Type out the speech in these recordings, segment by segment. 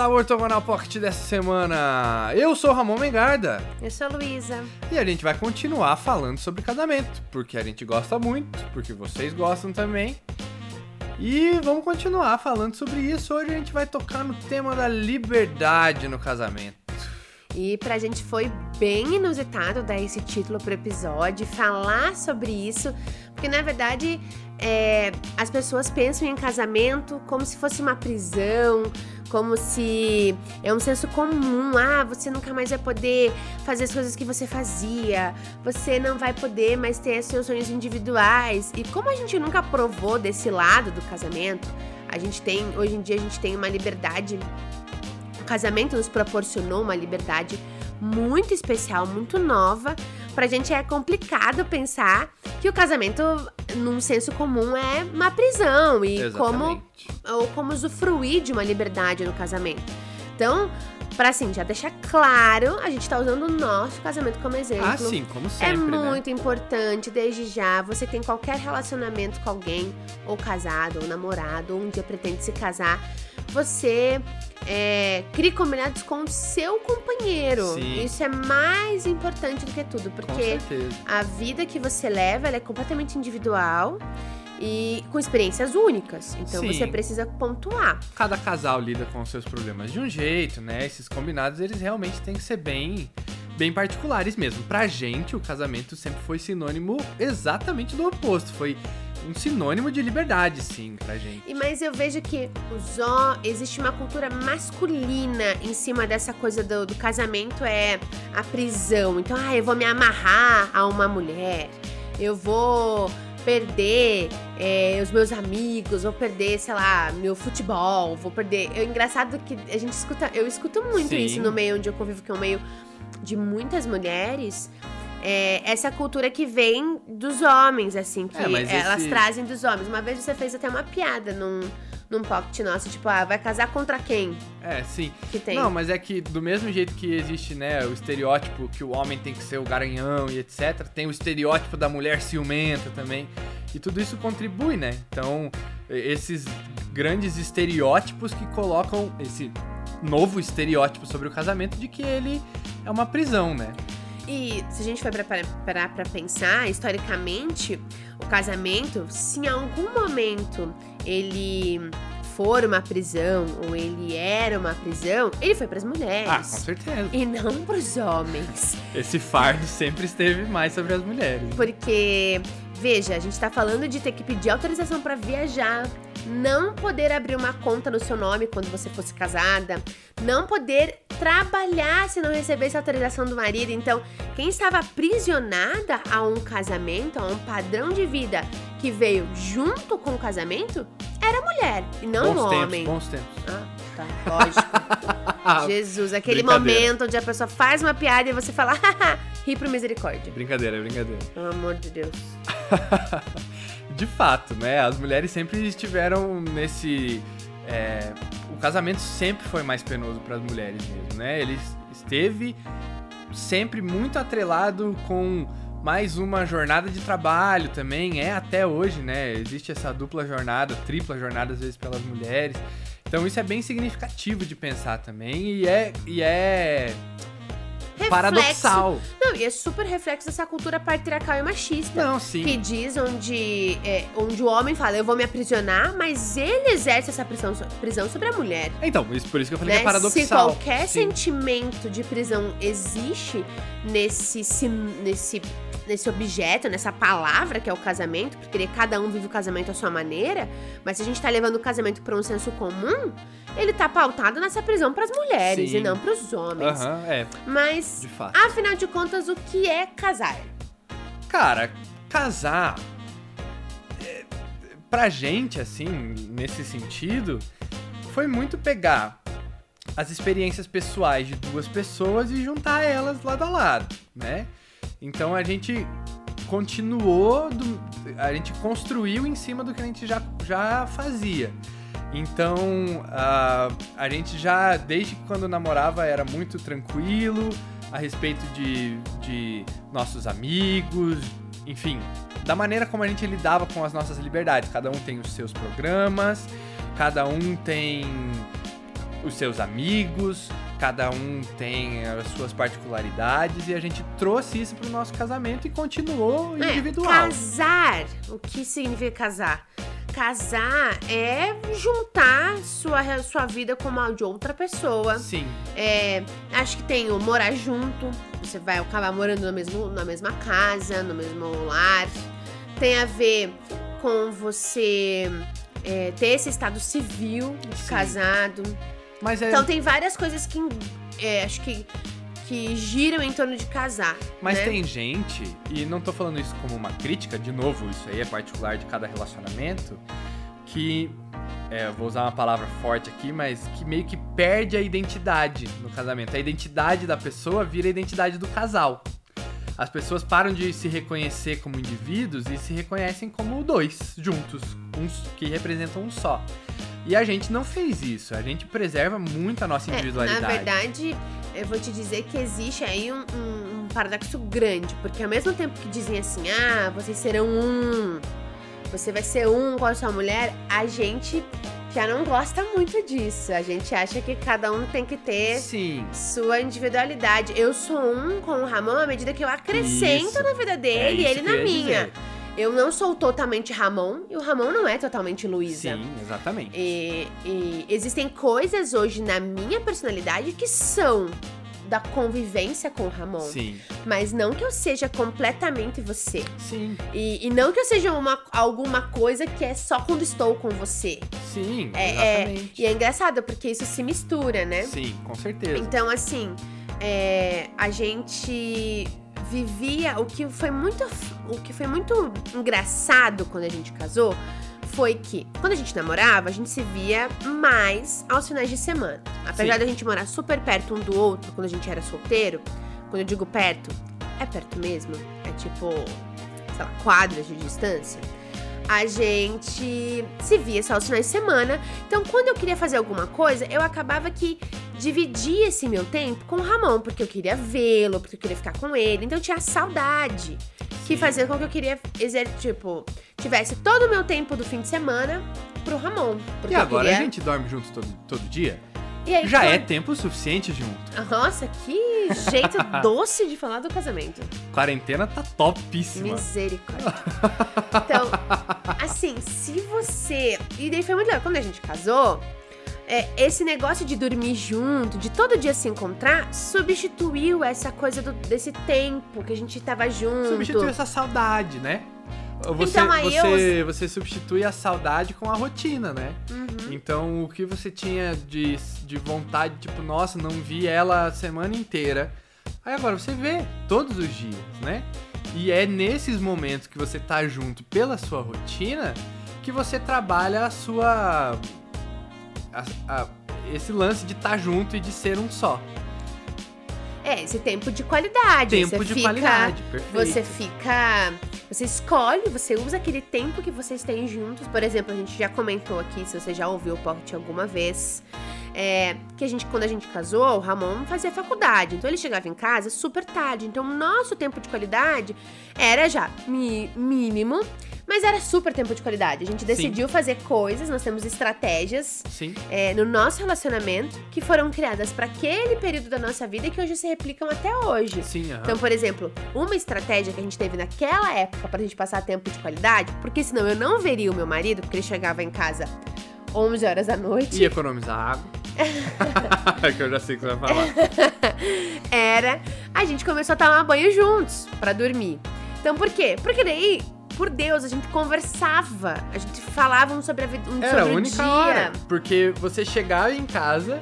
ao Ortogonal Pocket dessa semana. Eu sou Ramon Mengarda. Eu sou a Luísa. E a gente vai continuar falando sobre casamento, porque a gente gosta muito, porque vocês gostam também. E vamos continuar falando sobre isso. Hoje a gente vai tocar no tema da liberdade no casamento. E pra gente foi bem inusitado dar esse título pro episódio, falar sobre isso, porque na verdade é, as pessoas pensam em casamento como se fosse uma prisão, como se é um senso comum. Ah, você nunca mais vai poder fazer as coisas que você fazia, você não vai poder mais ter seus sonhos individuais. E como a gente nunca provou desse lado do casamento, a gente tem, hoje em dia, a gente tem uma liberdade casamento nos proporcionou uma liberdade muito especial, muito nova. Pra gente é complicado pensar que o casamento, num senso comum, é uma prisão e como ou como usufruir de uma liberdade no casamento. Então, para assim, já deixar claro, a gente tá usando o nosso casamento como exemplo. Ah, sim, como sempre. É muito né? importante, desde já, você tem qualquer relacionamento com alguém, ou casado, ou namorado, ou um dia pretende se casar, você é, crie combinados com o seu companheiro. Sim. Isso é mais importante do que tudo, porque a vida que você leva é completamente individual e com experiências únicas. Então Sim. você precisa pontuar. Cada casal lida com os seus problemas de um jeito, né? Esses combinados, eles realmente têm que ser bem bem particulares mesmo. Pra gente, o casamento sempre foi sinônimo exatamente do oposto. Foi um sinônimo de liberdade, sim, pra gente. E mas eu vejo que os ó, existe uma cultura masculina em cima dessa coisa do, do casamento é a prisão. Então, ah, eu vou me amarrar a uma mulher. Eu vou perder é, os meus amigos, vou perder, sei lá, meu futebol, vou perder. É engraçado que a gente escuta, eu escuto muito Sim. isso no meio onde eu convivo, que é um meio de muitas mulheres é, essa cultura que vem dos homens, assim, que é, elas esse... trazem dos homens. Uma vez você fez até uma piada num, num pocket nosso, tipo, ah, vai casar contra quem? É, sim. Que tem. Não, mas é que do mesmo jeito que existe, né, o estereótipo que o homem tem que ser o garanhão e etc, tem o estereótipo da mulher ciumenta também. E tudo isso contribui, né? Então, esses grandes estereótipos que colocam esse novo estereótipo sobre o casamento de que ele é uma prisão, né? E se a gente for parar para pensar, historicamente, o casamento, se em algum momento ele for uma prisão ou ele era uma prisão, ele foi para as mulheres. Ah, com certeza. E não para os homens. Esse fardo sempre esteve mais sobre as mulheres. Porque, veja, a gente está falando de ter que pedir autorização para viajar, não poder abrir uma conta no seu nome quando você fosse casada, não poder trabalhar se não recebesse autorização do marido. Então, quem estava aprisionada a um casamento, a um padrão de vida que veio junto com o casamento, era a mulher e não bons o tempos, homem. Bons tempos. Ah, tá, lógico. Jesus, aquele momento onde a pessoa faz uma piada e você fala, ri pro misericórdia. Brincadeira, brincadeira. Pelo amor de Deus. de fato, né? As mulheres sempre estiveram nesse. É, o casamento sempre foi mais penoso para as mulheres mesmo, né? Ele esteve sempre muito atrelado com mais uma jornada de trabalho também, é até hoje, né? Existe essa dupla jornada, tripla jornada às vezes pelas mulheres. Então isso é bem significativo de pensar também e é, e é reflexo. paradoxal. Não, e é super reflexo dessa cultura patriarcal e machista. Não, sim. Que diz onde, é, onde o homem fala, eu vou me aprisionar, mas ele exerce essa prisão, prisão sobre a mulher. Então, isso, por isso que eu falei né? que é paradoxal. Se qualquer sim. sentimento de prisão existe nesse, nesse nesse objeto, nessa palavra que é o casamento, porque cada um vive o casamento à sua maneira, mas se a gente tá levando o casamento para um senso comum, ele tá pautado nessa prisão para as mulheres Sim. e não para os homens. Uhum, é. Mas, de afinal de contas, o que é casar? Cara, casar é, pra gente, assim, nesse sentido, foi muito pegar as experiências pessoais de duas pessoas e juntar elas lado a lado, né? Então a gente continuou, do, a gente construiu em cima do que a gente já, já fazia. Então a, a gente já, desde quando namorava, era muito tranquilo a respeito de, de nossos amigos, enfim, da maneira como a gente lidava com as nossas liberdades. Cada um tem os seus programas, cada um tem os seus amigos, cada um tem as suas particularidades e a gente trouxe isso pro nosso casamento e continuou É, individual. casar, o que significa casar? Casar é juntar sua, sua vida com a de outra pessoa. Sim, É, acho que tem o morar junto, você vai acabar morando no mesmo, na mesma casa, no mesmo lar. Tem a ver com você é, ter esse estado civil de Sim. casado. mas é, Então tem várias coisas que é, acho que, que giram em torno de casar. mas né? tem gente, e não tô falando isso como uma crítica, de novo, isso aí é particular de cada relacionamento, que é, eu vou usar uma palavra forte aqui, mas que meio que perde a identidade no casamento. A identidade da pessoa vira a identidade do casal. As pessoas param de se reconhecer como indivíduos e se reconhecem como dois, juntos, uns que representam um só. E a gente não fez isso. A gente preserva muito a nossa É, individualidade. na verdade, eu vou te dizer que existe aí um, um- um paradoxo grande, porque ao mesmo tempo que dizem assim, ah, vocês serão um, você vai ser um com a sua mulher, a gente já não gosta muito disso. A gente acha que cada um tem que ter Sim. sua individualidade. Eu sou um com o Ramon à medida que eu acrescento Isso. na vida É dele e isso ele na minha. dizer. Eu não sou totalmente Ramon e o Ramon não é totalmente Luísa. Sim, exatamente. E, e existem coisas hoje na minha personalidade que são da convivência com o Ramon. Sim, Mas não que eu seja completamente você. sim, E, e não que eu seja uma, alguma coisa que é só quando estou com você. sim, É, é, exatamente. e é engraçado porque isso se mistura, né? Sim, com certeza. Então, assim, é, a gente vivia o que foi muito o que foi muito engraçado quando a gente casou foi que quando a gente namorava a gente se via mais aos finais de semana. Apesar Sim. da gente morar super perto um do outro quando a gente era solteiro quando eu digo perto é perto mesmo? É tipo sei lá quadras de distância a gente se via só aos finais de semana então quando eu queria fazer alguma coisa eu acabava que dividir esse meu tempo com o Ramon, porque eu queria vê-lo, porque eu queria ficar com ele. Então eu tinha saudade. Que fazia com que eu queria, exer tipo, tivesse todo o meu tempo do fim de semana pro Ramon. Porque E agora queria... a gente dorme juntos todo, todo dia? Aí, Já é tempo suficiente junto. Nossa, que jeito doce de falar do casamento. Quarentena tá topíssima. Misericórdia. Então, assim, se você. E daí foi muito legal. Quando a gente casou, é, esse negócio de dormir junto, de todo dia se encontrar, substituiu essa coisa do- desse tempo que a gente tava junto. Substitui essa saudade, né? Você, Então, aí você, você substitui a saudade com a rotina, né? Uhum. Então, o que você tinha de, de vontade, tipo, nossa, não vi ela a semana inteira. Aí agora você vê todos os dias, né? E é nesses momentos que você tá junto pela sua rotina que você trabalha a sua. a- a- esse lance de estar junto e de ser um só. É, esse tempo de qualidade. Tempo você de fica, qualidade, perfeito. Você fica. Você escolhe, você usa aquele tempo que vocês têm juntos. Por exemplo, a gente já comentou aqui, se você já ouviu o pocket alguma vez. é, que a gente, quando a gente casou, o Ramon fazia faculdade. Então ele chegava em casa super tarde. Então o nosso tempo de qualidade era já mi- mínimo, mas era super tempo de qualidade. A gente decidiu fazer coisas, nós temos estratégias Sim, é, no nosso relacionamento que foram criadas para aquele período da nossa vida e que hoje se replicam até hoje. sim. Então, por exemplo, uma estratégia que a gente teve naquela época pra gente passar tempo de qualidade, porque senão eu não veria o meu marido, porque ele chegava em casa 11 horas da noite, E economizar água. que eu já sei o que você vai falar. era a gente começou a tomar banho juntos pra dormir. Então, por quê? Porque daí, por Deus, a gente conversava, a gente falava sobre a vida, um Era a sobre o única hora. Porque você chegava em casa,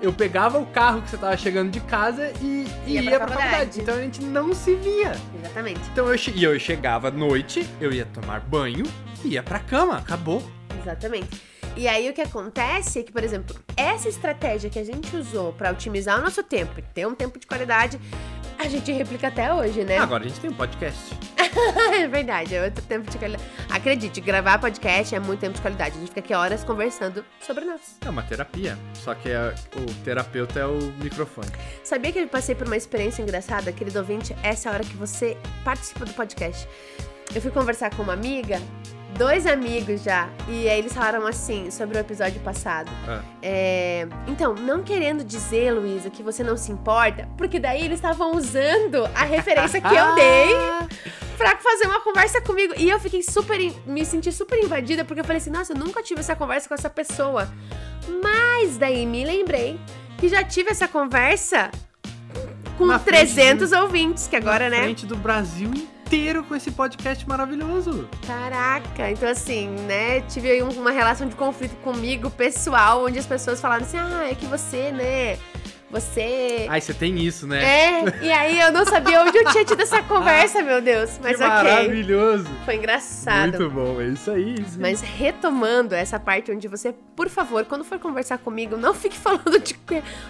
eu pegava o carro que você tava chegando de casa e, e Ia ia, pra pra, faculdade. faculdade. Então a gente não se via. Exatamente. Então eu, e eu chegava à noite, eu ia tomar banho e ia pra cama. Acabou. Exatamente. E aí o que acontece é que, por exemplo, essa estratégia que a gente usou pra otimizar o nosso tempo e ter um tempo de qualidade, a gente replica até hoje, né? Agora a gente tem um podcast. é verdade, é outro tempo de qualidade. Acredite, gravar podcast é muito tempo de qualidade. A gente fica aqui horas conversando sobre nós. É uma terapia. Só que a- o terapeuta é o microfone. Sabia que eu passei por uma experiência engraçada, querido ouvinte? Essa é a hora que você participa do podcast. Eu fui conversar com uma amiga dois amigos já. E aí eles falaram assim sobre o episódio passado. Ah. É, então, não querendo dizer, Luísa, que você não se importa, porque daí eles estavam usando a referência que eu dei pra fazer uma conversa comigo. E eu fiquei super. me senti super invadida, porque eu falei assim, nossa, eu nunca tive essa conversa com essa pessoa. Mas daí me lembrei que já tive essa conversa com Na frente 300 ouvintes, que agora, né? frente do Brasil inteiro com esse podcast maravilhoso. Caraca, então assim, né? Tive aí um- uma relação de conflito comigo, pessoal, onde as pessoas falaram assim: ah, é que você, né? Você. Ai, você tem isso, né? É, e aí eu não sabia onde eu tinha tido essa conversa, meu Deus. Mas que ok. maravilhoso. Foi engraçado. Muito bom, é isso aí. isso aí. Mas retomando essa parte onde você, por favor, quando for conversar comigo, não fique falando de.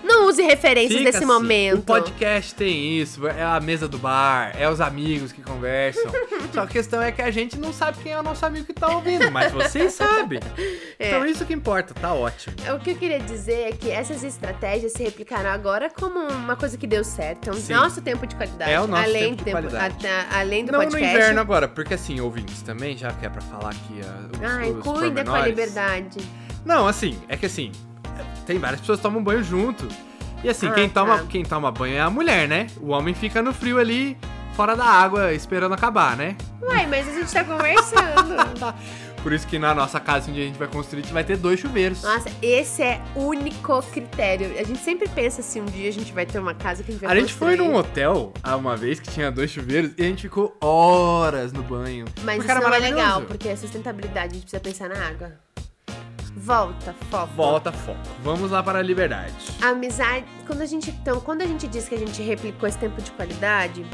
Não use referências Fica desse assim, momento. O podcast tem isso, é a mesa do bar, é os amigos que conversam. Só a questão é que a gente não sabe quem é o nosso amigo que tá ouvindo, mas vocês sabem. É. Então isso que importa, tá ótimo. O que eu queria dizer é que essas estratégias se replicaram agora como uma coisa que deu certo. É o Sim. nosso tempo de qualidade. É o nosso além tempo de qualidade. a- a- além do não podcast. no inverno agora, porque assim, ouvintes também, já que é pra falar aqui uh, os, Ai, os cuida com a liberdade. Não, assim, é que assim, tem várias pessoas que tomam banho junto. E assim, Ah, quem, toma, tá. quem toma banho é a mulher, né? O homem fica no frio ali, fora da água, esperando acabar, né? Uai, mas a gente tá conversando. Por isso que na nossa casa onde a gente vai construir, a gente vai ter dois chuveiros. Nossa, esse é o único critério. A gente sempre pensa assim, um dia a gente vai ter uma casa que a gente vai A gente foi construir. num hotel há uma vez que tinha dois chuveiros e a gente ficou horas no banho. Mas Porque isso era não é legal, porque a sustentabilidade, a gente precisa pensar na água. Volta, foco. Volta foco. Vamos lá para a liberdade. A amizade, quando a gente, então, quando a gente diz que a gente replicou esse tempo de qualidade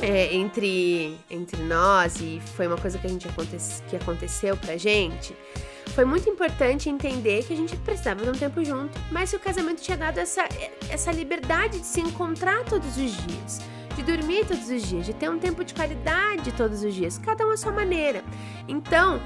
é, entre, entre nós e foi uma coisa que a gente aconte, que aconteceu pra gente, foi muito importante entender que a gente precisava de um tempo junto, mas que o casamento tinha dado essa, essa liberdade de se encontrar todos os dias, de dormir todos os dias, de ter um tempo de qualidade todos os dias, cada um à sua maneira. Então,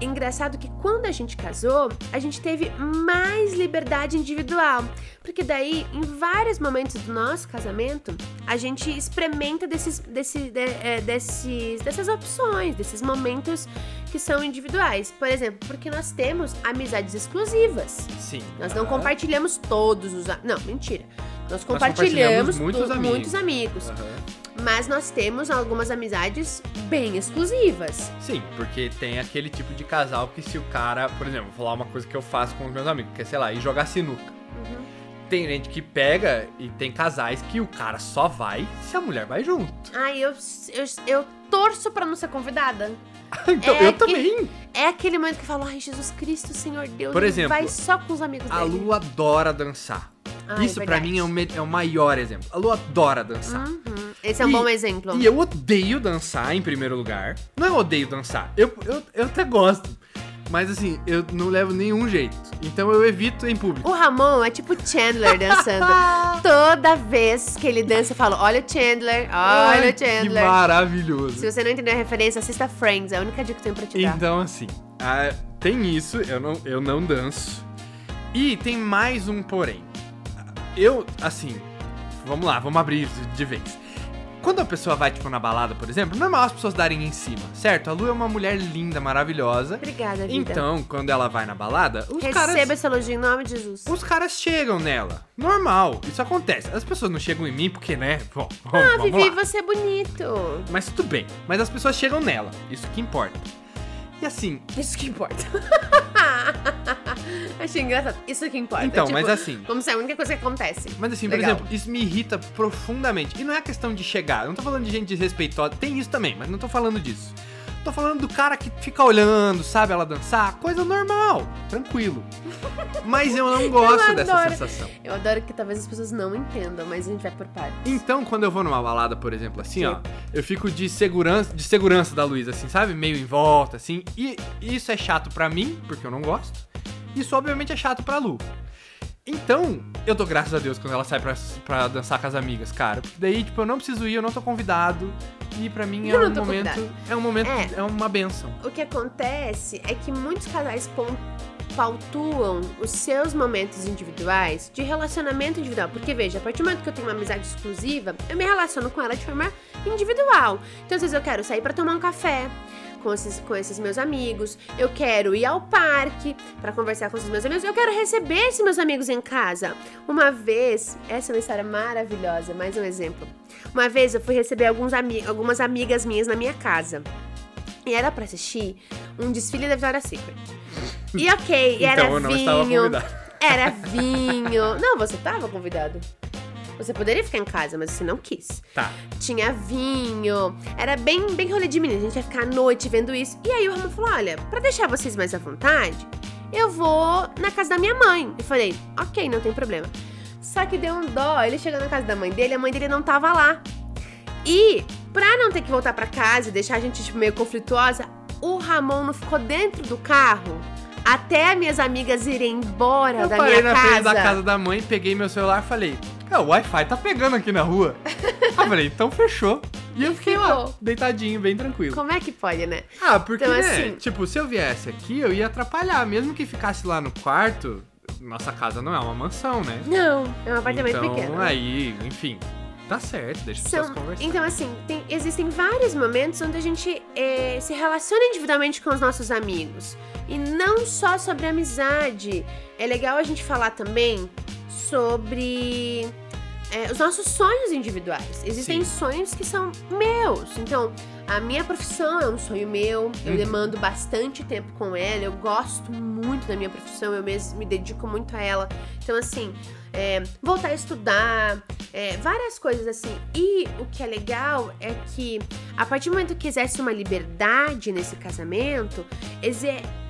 engraçado que quando a gente casou, a gente teve mais liberdade individual. Porque daí, em vários momentos do nosso casamento, a gente experimenta desses, desse, de- é, desses, dessas opções, desses momentos que são individuais. Por exemplo, porque nós temos amizades exclusivas. Sim. Nós não Ah. compartilhamos todos os. Não, mentira. Nós compartilhamos compartilhamos, muitos amigos. muitos amigos. Aham. Mas nós temos algumas amizades bem exclusivas. Sim, porque tem aquele tipo de casal que se o cara, por exemplo, vou falar uma coisa que eu faço com os meus amigos, que é, sei lá, ir jogar sinuca. Uhum. Tem gente que pega e tem casais que o cara só vai se a mulher vai junto. Ai, eu, eu, eu torço pra não ser convidada. então, É eu que- também. É aquele momento que eu falo, ai, Jesus Cristo, Senhor Deus, Por exemplo, vai só com os amigos A dele. Lu adora dançar. Ai, Isso pra verdade. mim é o, é o maior exemplo. A Lu adora dançar. Uhum. Esse é um E- bom exemplo. E eu odeio dançar em primeiro lugar. Não é odeio dançar. Eu, eu, eu até gosto. Mas assim, eu não levo nenhum jeito. Então eu evito em público. O Ramon é tipo Chandler dançando. Toda vez que ele dança, eu falo, olha o Chandler, olha Ai, o Chandler. Que maravilhoso. Se você não entendeu a referência, assista Friends, é a única dica que eu tenho pra te dar. Então, assim, ah, tem isso, eu não, eu não danço. E tem mais um porém. Eu, assim, vamos lá, vamos abrir de vez. Quando a pessoa vai, tipo, na balada, por exemplo, normal as pessoas darem em cima, certo? A Lu é uma mulher linda, maravilhosa. Obrigada, vida. Então, quando ela vai na balada, os Receba caras. esse elogio em nome de Jesus. Os caras chegam nela. Normal, isso acontece. As pessoas não chegam em mim porque, né? Bom, Ah, vamos Vivi, lá. você é bonito. Mas tudo bem. Mas as pessoas chegam nela. Isso que importa. E assim, Isso que importa. Achei engraçado. Isso que importa. Então, Tipo, mas assim- Como se é a única coisa que acontece. Mas assim, por Legal. exemplo, isso me irrita profundamente. E não é questão de chegar. Eu não tô falando de gente desrespeitosa. Tem isso também, mas não tô falando disso. Tô falando do cara que fica olhando, sabe, ela dançar. Coisa normal, tranquilo. Mas eu não gosto dessa adoro. sensação. Eu adoro que talvez as pessoas não entendam, mas a gente vai por partes. Então, quando eu vou numa balada, por exemplo, assim, ó, eu fico de segurança, de segurança da Luísa, assim, sabe? Meio em volta, assim. E isso é chato pra mim, porque eu não gosto. Isso, obviamente, é chato pra Lu. Então, eu dou graças a Deus quando ela sai pra, pra dançar com as amigas, cara. Daí, tipo, eu não preciso ir, eu não tô convidado. E pra mim é Eu um momento. convidado. É um momento. É. É, uma benção. O que acontece é que muitos casais pon- pautuam os seus momentos individuais de relacionamento individual. Porque, veja, a partir do momento que eu tenho uma amizade exclusiva, eu me relaciono com ela de forma individual. Então, às vezes eu quero sair pra tomar um café. Com esses, com esses meus amigos. Eu quero ir ao parque para conversar com esses meus amigos. Eu quero receber esses meus amigos em casa. Uma vez, essa é uma história maravilhosa, mais um exemplo. Uma vez eu fui receber alguns ami algumas amigas minhas na minha casa. E era pra assistir um desfile da Victoria's Secret. E ok, então era eu não estava vinho. convidado. Era vinho. Não, você tava convidado. Você poderia ficar em casa, mas você não quis. Tá. Tinha vinho. Era bem, bem rolê de menina. A gente ia ficar à noite vendo isso. E aí o Ramon falou: olha, pra deixar vocês mais à vontade, eu vou na casa da minha mãe. Eu falei, ok, não tem problema. Só que deu um dó. Ele chegou na casa da mãe dele, a mãe dele não tava lá. E, pra não ter que voltar pra casa e deixar a gente tipo, meio conflituosa, o Ramon não ficou dentro do carro até minhas amigas irem embora Eu da parei minha na casa. frente da casa da mãe, peguei meu celular e falei, "Ah, o Wi-Fi tá pegando aqui na rua. eu falei, então fechou. E eu fiquei lá, deitadinho, bem tranquilo. Como é que pode, né? Ah, porque, Então, né, assim- tipo, se eu viesse aqui, eu ia atrapalhar. Mesmo que ficasse lá no quarto, nossa casa não é uma mansão, né? Não, é um apartamento então, pequeno. aí, enfim, tá certo, deixa as São- pessoas conversar. então, assim, tem- existem vários momentos onde a gente eh, se relaciona individualmente com os nossos amigos. E não só sobre amizade. É legal a gente falar também sobre eh, os nossos sonhos individuais. Existem Sim. sonhos que são meus. Então, a minha profissão é um sonho meu. Eu Uhum. demando bastante tempo com ela. Eu gosto muito da minha profissão. Eu mesmo me dedico muito a ela. Então, assim, é, voltar a estudar, é, várias coisas assim. E o que é legal é que a partir do momento que exerce uma liberdade nesse casamento,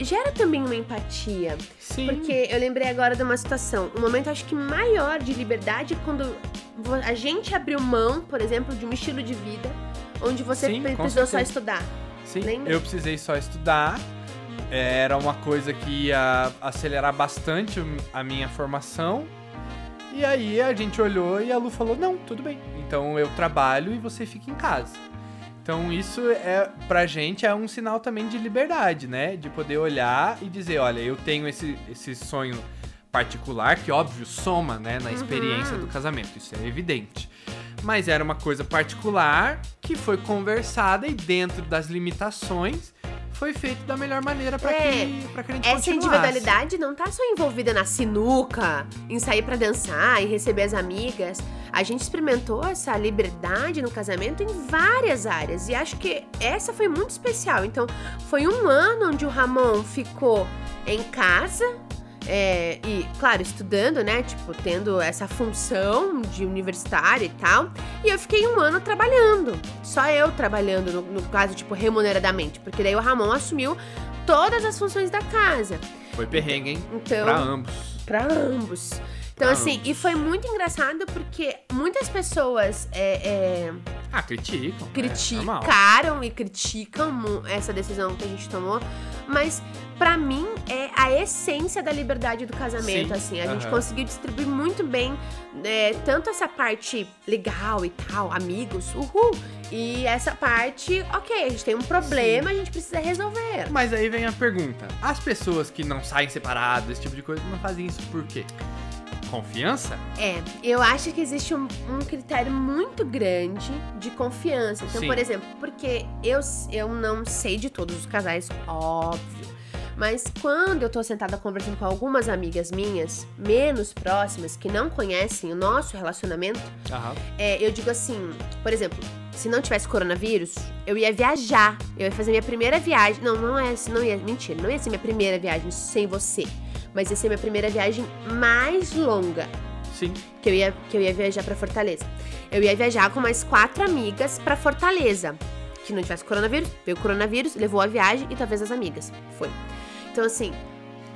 gera também uma empatia. Sim. Porque eu lembrei agora de uma situação, um momento acho que maior de liberdade é quando a gente abriu mão, por exemplo, de um estilo de vida onde você Sim, precisou só estudar. Sim, Lembra? eu precisei só estudar. Era uma coisa que ia acelerar bastante a minha formação. E aí a gente olhou e a Lu falou: "Não, tudo bem. Então eu trabalho e você fica em casa". Então isso é pra gente é um sinal também de liberdade, né? De poder olhar e dizer, olha, eu tenho esse, esse sonho particular que óbvio soma, né, na experiência do casamento, isso é evidente. Mas era uma coisa particular que foi conversada e dentro das limitações foi feito da melhor maneira pra É, que para que a gente Essa individualidade não tá só envolvida na sinuca, em sair pra dançar, em receber as amigas. A gente experimentou essa liberdade no casamento em várias áreas e acho que essa foi muito especial. Então, foi um ano onde o Ramon ficou em casa. É, e, claro, estudando, né? Tipo, tendo essa função de universitário e tal. E eu fiquei um ano trabalhando. Só eu trabalhando, no, no caso, tipo, remuneradamente. Porque daí o Ramon assumiu todas as funções da casa. Foi perrengue, hein? Então, Pra ambos. pra ambos. Então, Pra assim, e foi muito engraçado porque muitas pessoas é, é, Ah, criticam. É normal. criticaram e criticam essa decisão que a gente tomou, mas pra mim é a essência da liberdade do casamento, Sim, assim, a gente aham. conseguiu distribuir muito bem é, tanto essa parte legal e tal, amigos, uhul, e essa parte, ok, a gente tem um problema, a gente precisa resolver. Mas aí vem a pergunta: as pessoas que não saem separadas, esse tipo de coisa, não fazem isso por quê? Confiança? É, eu acho que existe um, um critério muito grande de confiança. Então, Sim. por exemplo, porque eu, eu não sei de todos os casais, óbvio. Mas quando eu tô sentada conversando com algumas amigas minhas, menos próximas, que não conhecem o nosso relacionamento, é, eu digo assim, por exemplo, se não tivesse coronavírus, eu ia viajar. Eu ia fazer minha primeira viagem. Não, não é, não ia, mentira, não ia ser minha primeira viagem sem você. Mas ia ser minha primeira viagem mais longa Sim. que eu ia, que eu ia viajar pra Fortaleza. Eu ia viajar com mais quatro amigas pra Fortaleza. Que não tivesse coronavírus, veio o coronavírus, levou a viagem e talvez as amigas. Foi. Então, assim,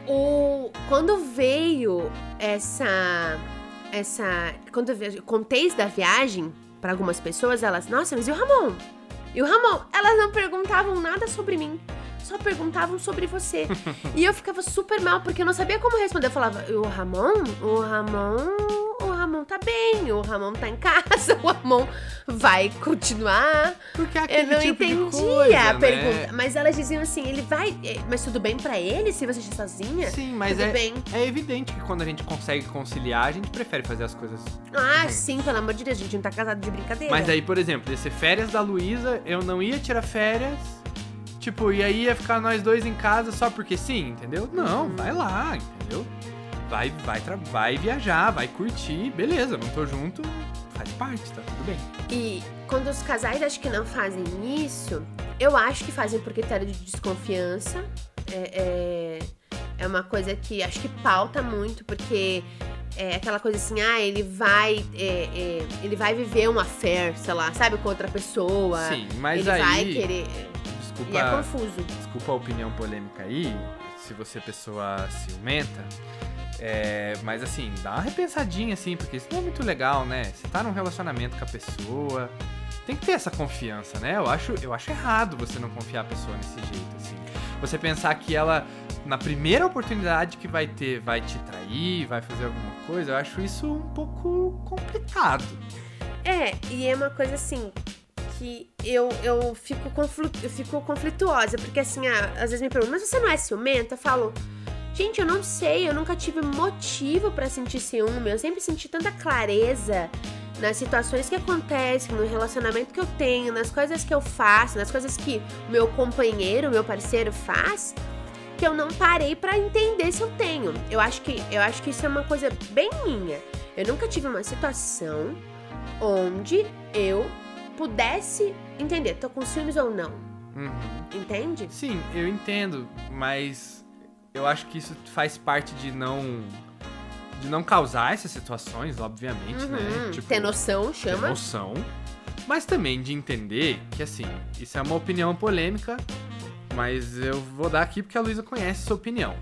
o, quando veio essa. Essa. Quando eu contei da viagem pra algumas pessoas, elas, nossa, mas e o Ramon? E o Ramon? Elas não perguntavam nada sobre mim. Só perguntavam sobre você. e eu ficava super mal, porque eu não sabia como responder. Eu falava, o Ramon? O Ramon. O Ramon tá bem, o Ramon tá em casa, o Ramon vai continuar. Porque é Eu aquele não tipo entendi de coisa, a né? pergunta. Mas elas diziam assim, ele vai. eh, Mas tudo bem pra ele se você estiver sozinha? Sim, mas tudo é, bem. é evidente que quando a gente consegue conciliar, a gente prefere fazer as coisas. Ah, Uhum. sim, pelo amor de Deus, a gente não tá casado de brincadeira. Mas aí, por exemplo, esse férias da Luísa, eu não ia tirar férias Tipo, e aí ia ficar nós dois em casa só porque sim, entendeu? Não, Uhum. vai lá, entendeu? Vai, vai, vai viajar, vai curtir, beleza, não tô junto, faz parte, tá tudo bem. E quando os casais acho que não fazem isso, eu acho que fazem por critério de desconfiança. É, é, é uma coisa que acho que pauta muito, porque é aquela coisa assim, ah, ele vai. é, é, ele vai viver uma affair, sei lá, sabe, com outra pessoa. Sim, mas ele aí. vai querer. Desculpa. E é confuso. desculpa a opinião polêmica aí, se você é pessoa ciumenta. É, mas assim, dá uma repensadinha assim, porque isso não é muito legal, né? Você tá num relacionamento com a pessoa, tem que ter essa confiança, né? Eu acho, eu acho errado você não confiar a pessoa desse jeito, assim. Você pensar que ela, na primeira oportunidade que vai ter, vai te trair, vai fazer alguma coisa, eu acho isso um pouco complicado. É, e é uma coisa assim que eu, eu, fico, conflu, eu fico conflituosa, porque assim, às vezes me perguntam, mas você não é ciumenta? Eu falo, gente, eu não sei, eu nunca tive motivo pra sentir ciúme, eu sempre senti tanta clareza nas situações que acontecem, no relacionamento que eu tenho, nas coisas que eu faço, nas coisas que meu companheiro, meu parceiro faz, que eu não parei pra entender se eu tenho. Eu acho que eu acho que isso é uma coisa bem minha. Eu nunca tive uma situação onde eu pudesse entender, tô com ciúmes ou não, Uhum. entende? Sim, eu entendo, mas eu acho que isso faz parte de não de não causar essas situações, obviamente, né? Uhum, ter noção, ter chama. noção, mas também de entender que assim, isso é uma opinião polêmica, mas eu vou dar aqui porque a Luísa conhece sua opinião.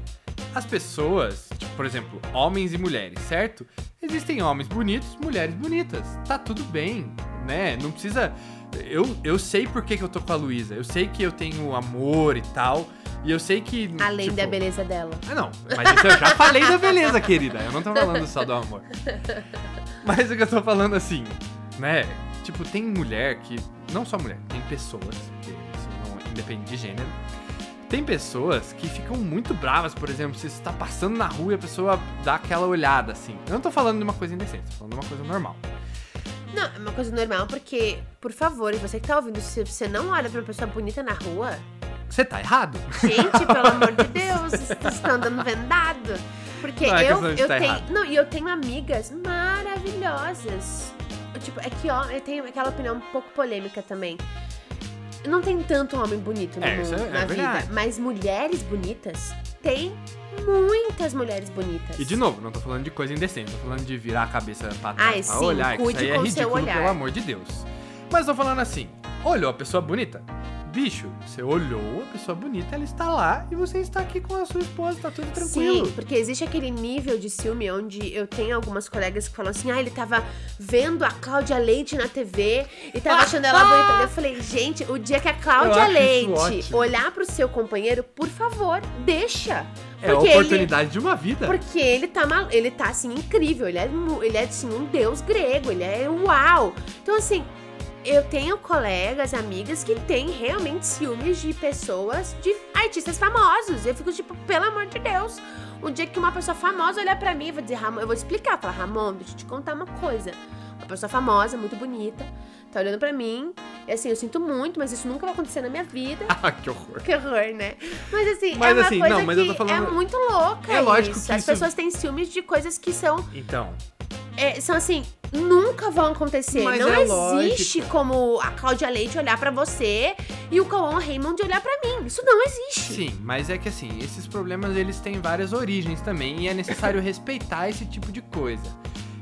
As pessoas, tipo, por exemplo, homens e mulheres, certo? Existem homens bonitos, mulheres bonitas. Tá tudo bem, né? Não precisa. Eu, eu sei por que, que eu tô com a Luísa. Eu sei que eu tenho amor e tal. E eu sei que. Além tipo, da beleza dela. ah, não. Mas isso eu já falei da beleza, querida. Eu não tô falando só do amor. Mas o que eu tô falando assim, né? Tipo, tem mulher que. Não só mulher, tem pessoas, porque isso não independe de gênero. Tem pessoas que ficam muito bravas, por exemplo, se você tá passando na rua e a pessoa dá aquela olhada assim. Eu não tô falando de uma coisa indecente, tô falando de uma coisa normal. Não, é uma coisa normal, porque, por favor, você que tá ouvindo, se você não olha pra uma pessoa bonita na rua, Você tá errado. gente, pelo amor de Deus, você está andando vendado. Porque Não é eu, eu tá tenho. errado. Não, e eu tenho amigas maravilhosas. Tipo, é que ó, eu tenho aquela opinião um pouco polêmica também. Não tem tanto homem bonito no É, mundo, é- é na verdade. vida. Mas mulheres bonitas, tem muitas mulheres bonitas. E de novo, não tô falando de coisa indecente, tô falando de virar a cabeça pra trás Ai, pra sim, olhar, que isso aí é ridículo, olhar. pelo amor de Deus. Mas tô falando assim, olhou a pessoa bonita? Bicho, você olhou a pessoa bonita, ela está lá e você está aqui com a sua esposa, tá tudo tranquilo. Sim, porque existe aquele nível de ciúme onde eu tenho algumas colegas que falam assim: ah, ele tava vendo a Cláudia Leite na TV e tava achando ela bonita. Eu falei, gente, o dia que a Cláudia Leite olhar pro seu companheiro, por favor, deixa. É a Porque ele- oportunidade de uma vida. Porque ele tá mal, ele tá assim incrível, ele é, ele é assim um deus grego, ele é uau. Então assim, eu tenho colegas, amigas que têm realmente ciúmes de pessoas, de artistas famosos. Eu fico tipo, pelo amor de Deus. Um dia que uma pessoa famosa olhar pra mim e vai dizer, Ramon, eu vou explicar, falar, Ramon, deixa eu te contar uma coisa. Uma pessoa famosa, muito bonita, tá olhando pra mim, e assim, eu sinto muito, mas isso nunca vai acontecer na minha vida. Ah, que horror. Que horror, né? Mas assim, Mas, é uma assim, coisa não, mas eu que tô falando- é muito louca É lógico isso. que As isso- pessoas têm ciúmes de coisas que são, Então, é, são assim, nunca vão acontecer. Mas não é existe lógico. como a Cláudia Leite olhar pra você e o Cauã Raymond olhar pra mim. Isso não existe. sim, mas é que assim, esses problemas eles têm várias origens também e é necessário respeitar esse tipo de coisa.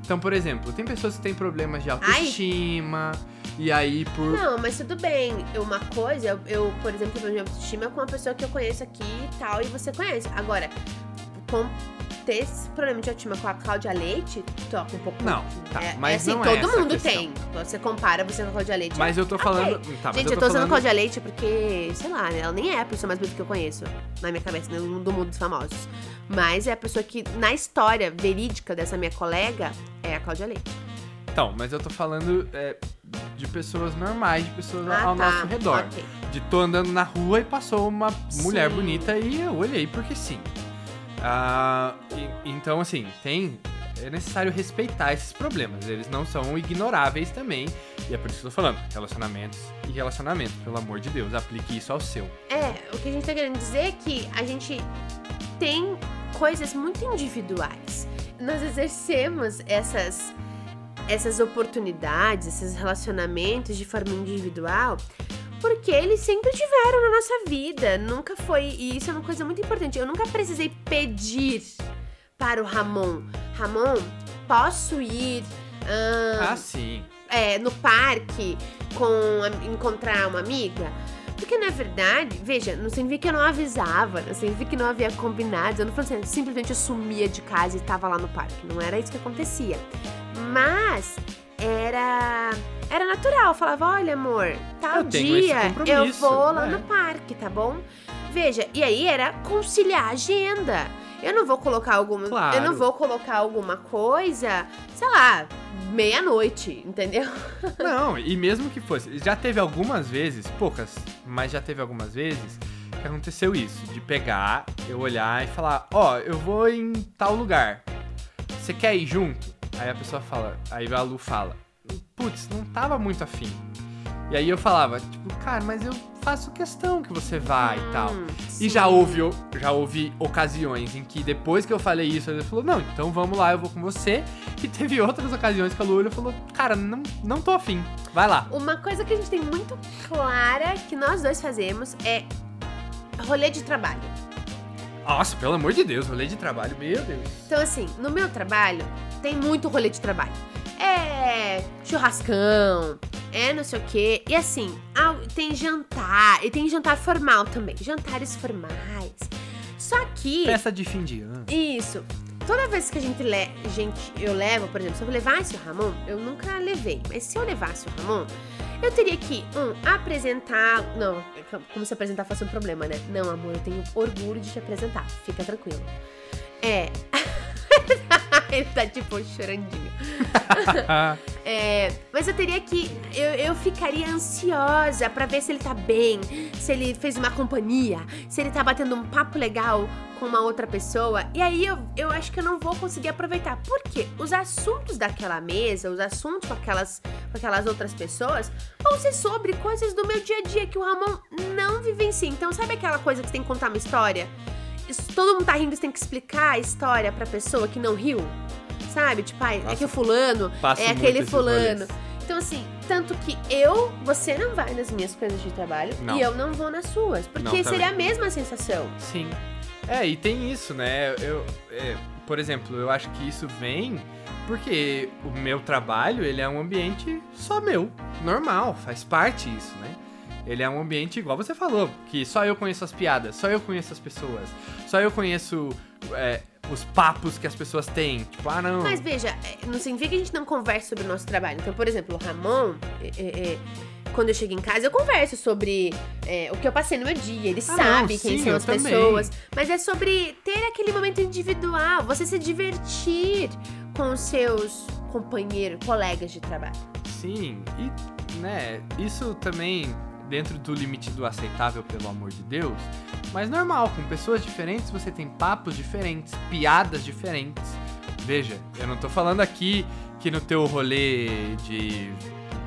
Então, por exemplo, tem pessoas que têm problemas de autoestima, e aí por. Não, mas tudo bem. Uma coisa, eu, eu, por exemplo, tenho problema de autoestima com uma pessoa que eu conheço aqui e tal, e você conhece. Agora, com ter esse problema de autoestima com a Cláudia Leite, toca um pouco. Não, tá, é, mas é assim, não é todo essa a mundo questão. tem. Você compara você com a Cláudia Leite. Mas eu tô falando. Ok. Tá, Gente, eu eu tô, tô usando falando. Cláudia Leite porque, sei lá, né, ela nem é a pessoa mais bonita que eu conheço, na minha cabeça, no mundo- do mundo dos famosos. Mas é a pessoa que, na história verídica dessa minha colega, é a Cláudia Leite. Então, mas eu tô falando é, de pessoas normais, de pessoas Ah, ao tá. nosso redor. Ok. De tô andando na rua e passou uma mulher Sim. bonita e eu olhei porque sim. Ah, e- então, assim, tem. É necessário respeitar esses problemas. Eles não são ignoráveis também. E é por isso que eu tô falando, relacionamentos e relacionamentos, pelo amor de Deus, aplique isso ao seu. É, o que a gente tá querendo dizer é que a gente tem coisas muito individuais. Nós exercemos essas essas oportunidades, esses relacionamentos de forma individual, porque eles sempre tiveram na nossa vida. Nunca foi. E isso é uma coisa muito importante. Eu nunca precisei pedir para o Ramon: Ramon, posso ir. ah, ah sim. É, no parque com encontrar uma amiga? Porque na verdade, veja, não significa que eu não avisava, não significa que não havia combinado. Eu não falei assim, simplesmente eu sumia de casa e estava lá no parque. Não era isso que acontecia. Mas era era natural. Eu falava, olha, amor, tal eu dia eu vou lá é. no parque, tá bom? Veja, e aí era conciliar a agenda. Eu não vou colocar alguma. Claro. Eu não vou colocar alguma coisa, sei lá, meia-noite, entendeu? Não, e mesmo que fosse. Já teve algumas vezes, poucas, mas já teve algumas vezes que aconteceu isso. De pegar, eu olhar e falar, ó, oh, eu vou em tal lugar. Você quer ir junto? Aí a pessoa fala, aí a Lu fala, putz, não tava muito afim. E aí eu falava, tipo, cara, mas eu faço questão que você vá hum, e tal. Sim. E já houve, já houve ocasiões em que depois que eu falei isso, ele falou, não, então vamos lá, eu vou com você. E teve outras ocasiões que a Lu falou, cara, não, não tô afim, vai lá. Uma coisa que a gente tem muito clara que nós dois fazemos é rolê de trabalho. Nossa, pelo amor de Deus, rolê de trabalho, meu Deus. Então, assim, no meu trabalho, tem muito rolê de trabalho. É churrascão, é não sei o quê. E assim, tem jantar, e tem jantar formal também. Jantares formais. Só que. Festa de fim de ano. Isso. Toda vez que a gente, le gente eu levo, por exemplo, se eu levasse o Ramon, eu nunca levei, mas se eu levasse o Ramon, eu teria que, um, apresentar. Não, como se apresentar fosse um problema, né? Não, amor, eu tenho orgulho de te apresentar. Fica tranquilo. É. Ele tá tipo chorandinho. é, mas eu teria que. Eu, eu ficaria ansiosa para ver se ele tá bem, se ele fez uma companhia, se ele tá batendo um papo legal com uma outra pessoa. E aí eu, eu acho que eu não vou conseguir aproveitar. Porque os assuntos daquela mesa, os assuntos com aquelas, com aquelas outras pessoas, vão ser sobre coisas do meu dia a dia que o Ramon não vivencia. Então, sabe aquela coisa que você tem que contar uma história? Todo mundo tá rindo, você tem que explicar a história pra pessoa que não riu. Sabe? Tipo, ah, é que o fulano é aquele fulano. Então, assim, tanto que eu, você não vai nas minhas coisas de trabalho não. e eu não vou nas suas. Porque não, seria a mesma sensação. Sim. É, e tem isso, né? Eu, é, por exemplo, eu acho que isso vem porque o meu trabalho, ele é um ambiente só meu, normal, faz parte isso, né? Ele é um ambiente igual você falou, que só eu conheço as piadas, só eu conheço as pessoas, só eu conheço é, os papos que as pessoas têm. Tipo, ah, não. Mas veja, é, não significa que a gente não converse sobre o nosso trabalho. Então, por exemplo, o Ramon. É, é, é, quando eu chego em casa, eu converso sobre é, o que eu passei no meu dia. Ele ah, sabe não, quem sim, são as também. pessoas. Mas é sobre ter aquele momento individual, você se divertir com os seus companheiros, colegas de trabalho. Sim, e né, isso também dentro do limite do aceitável, pelo amor de Deus. Mas normal, com pessoas diferentes você tem papos diferentes, piadas diferentes. Veja, eu não tô falando aqui que no teu rolê de,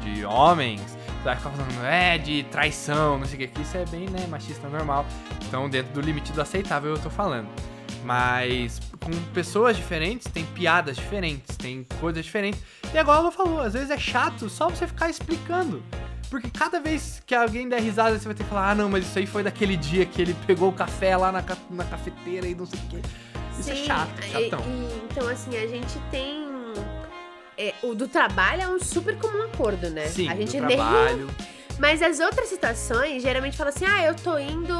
de homens você vai ficar falando, é, de traição, não sei o que, isso é bem, né, machista normal. Então, dentro do limite do aceitável eu tô falando. Mas com pessoas diferentes, tem piadas diferentes, tem coisas diferentes. E agora ela falou, às vezes é chato só você ficar explicando. Porque cada vez que alguém der risada, você vai ter que falar: ah, não, mas isso aí foi daquele dia que ele pegou o café lá na, na cafeteira e não sei o quê. Isso é Sim, é chato, chatão. E, e, então, assim, a gente tem. É, o do trabalho é um super comum acordo, né? Sim, a gente do trabalho. Nem... Mas as outras situações, geralmente fala assim: ah, eu tô indo.